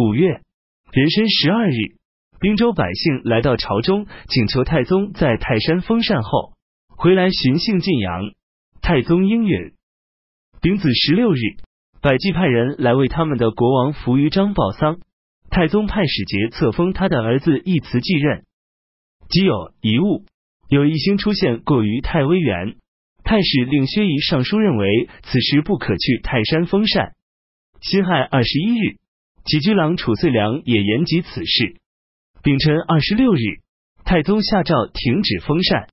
五月壬申十二日，滨州百姓来到朝中，请求太宗在泰山封禅后回来巡幸晋阳。太宗应允。丙子十六日，百济派人来为他们的国王扶余章报丧。太宗派使节册封他的儿子义慈继任。即有遗物，有一星出现过于太微垣。太史令薛仪上书认为，此时不可去泰山封禅。辛亥二十一日，起居郎褚遂良也言及此事。丙辰二十六日，太宗下诏停止封禅。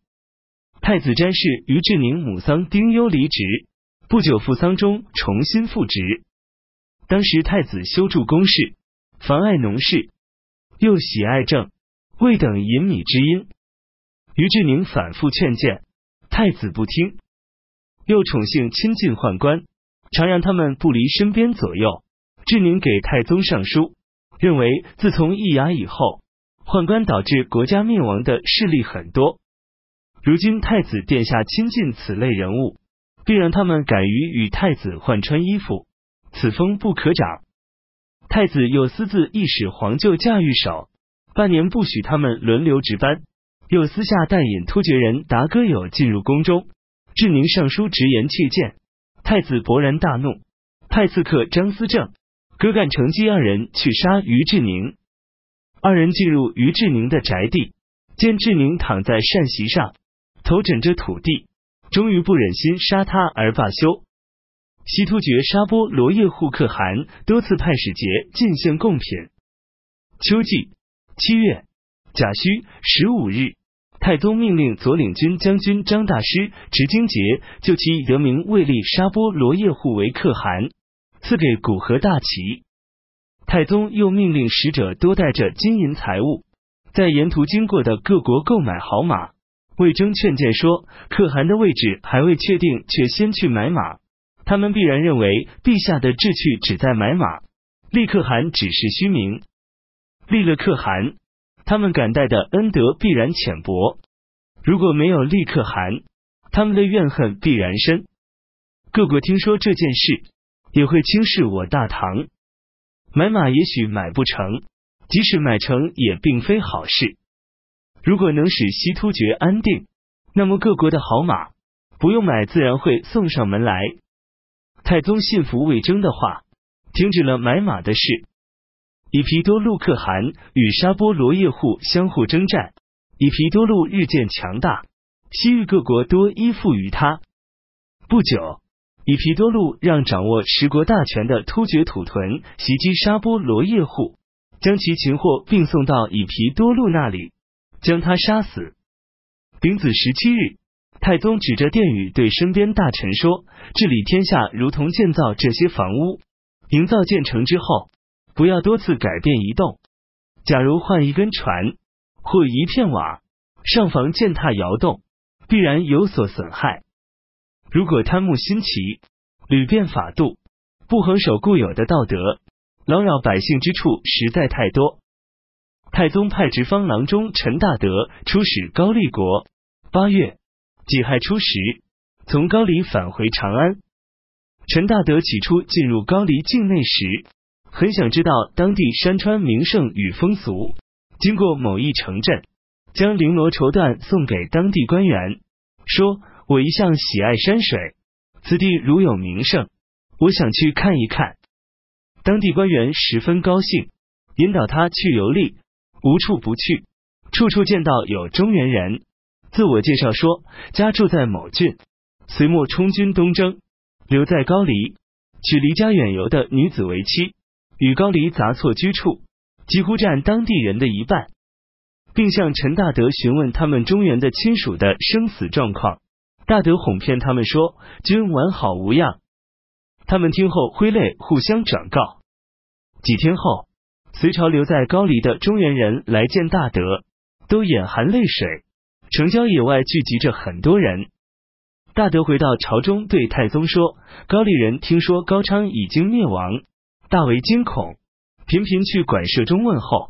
太子詹事于志宁母丧丁忧离职，不久赴丧中重新复职。当时太子修筑宫室，妨碍农事，又喜爱政，未等隐米之音。于志宁反复劝谏，太子不听，又宠幸亲近宦官，常让他们不离身边左右。志宁给太宗上书，认为自从易牙以后，宦官导致国家灭亡的事例很多。如今太子殿下亲近此类人物，并让他们敢于与太子换穿衣服，此风不可长。太子又私自意使黄臼驾驭手，半年不许他们轮流值班，又私下带引突厥人达哥友进入宫中。志宁上书直言切谏，太子勃然大怒，派刺客张思正、葛干乘机二人去杀于志宁。二人进入于志宁的宅地，见志宁躺在扇席上。头枕着土地，终于不忍心杀他而罢休。西突厥沙波罗叶护可汗多次派使节进献贡品。秋季七月甲戌十五日，太宗命令左领军将军张大师执荆节，就其得名卫立沙波罗叶护为可汗，赐给古河大旗。太宗又命令使者多带着金银财物，在沿途经过的各国购买好马。魏征劝谏说：“可汗的位置还未确定，却先去买马，他们必然认为陛下的志趣只在买马，立可汗只是虚名。立了可汗，他们感戴的恩德必然浅薄；如果没有立可汗，他们的怨恨必然深。各国听说这件事，也会轻视我大唐。买马也许买不成，即使买成，也并非好事。”如果能使西突厥安定，那么各国的好马不用买，自然会送上门来。太宗信服魏征的话，停止了买马的事。以皮多禄可汗与沙波罗叶护相互征战，以皮多禄日渐强大，西域各国多依附于他。不久，以皮多禄让掌握十国大权的突厥土屯袭击沙波罗叶护，将其擒获，并送到以皮多禄那里。将他杀死。丙子十七日，太宗指着殿宇对身边大臣说：“治理天下如同建造这些房屋，营造建成之后，不要多次改变移动。假如换一根船或一片瓦，上房践踏摇动，必然有所损害。如果贪慕新奇，屡变法度，不恒守固有的道德，劳扰百姓之处实在太多。”太宗派直方郎中陈大德出使高丽国。八月己亥初十，从高丽返回长安。陈大德起初进入高丽境内时，很想知道当地山川名胜与风俗。经过某一城镇，将绫罗绸缎送给当地官员，说：“我一向喜爱山水，此地如有名胜，我想去看一看。”当地官员十分高兴，引导他去游历。无处不去，处处见到有中原人。自我介绍说，家住在某郡，隋末充军东征，留在高黎，娶离家远游的女子为妻，与高黎杂错居处，几乎占当地人的一半，并向陈大德询问他们中原的亲属的生死状况。大德哄骗他们说，君完好无恙。他们听后挥泪互相转告。几天后。隋朝留在高丽的中原人来见大德，都眼含泪水。城郊野外聚集着很多人。大德回到朝中，对太宗说：“高丽人听说高昌已经灭亡，大为惊恐，频频去馆舍中问候，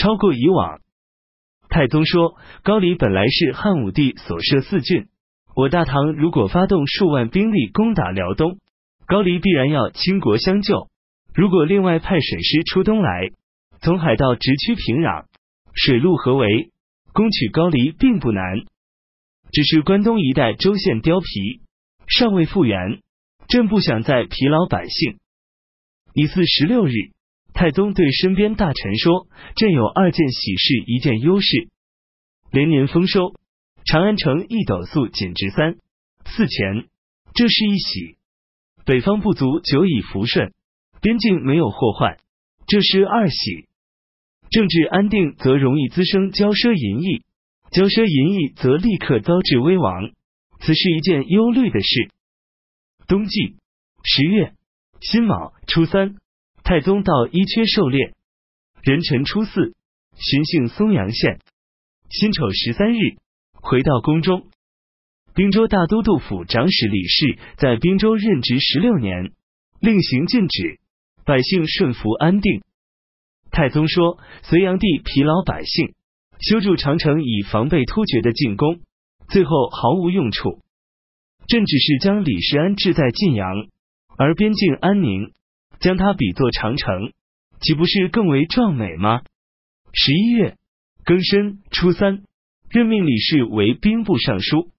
超过以往。”太宗说：“高丽本来是汉武帝所设四郡，我大唐如果发动数万兵力攻打辽东，高丽必然要倾国相救。如果另外派水师出东来，从海盗直趋平壤，水陆合围，攻取高丽并不难。只是关东一带州县貂皮，尚未复原，朕不想再疲劳百姓。乙巳十六日，太宗对身边大臣说：“朕有二件喜事，一件忧事。连年丰收，长安城一斗粟仅值三四钱，这是一喜。北方不足久已服顺，边境没有祸患，这是二喜。政治安定，则容易滋生骄奢淫逸。”骄奢淫逸，则立刻遭致危亡，此是一件忧虑的事。冬季十月辛卯初三，太宗到伊阙狩猎，壬辰初四，巡幸松阳县。辛丑十三日，回到宫中。滨州大都督府长史李氏在滨州任职十六年，令行禁止，百姓顺服安定。太宗说：“隋炀帝疲劳百姓。”修筑长城以防备突厥的进攻，最后毫无用处。朕只是将李世安置在晋阳，而边境安宁，将他比作长城，岂不是更为壮美吗？十一月庚申初三，任命李氏为兵部尚书。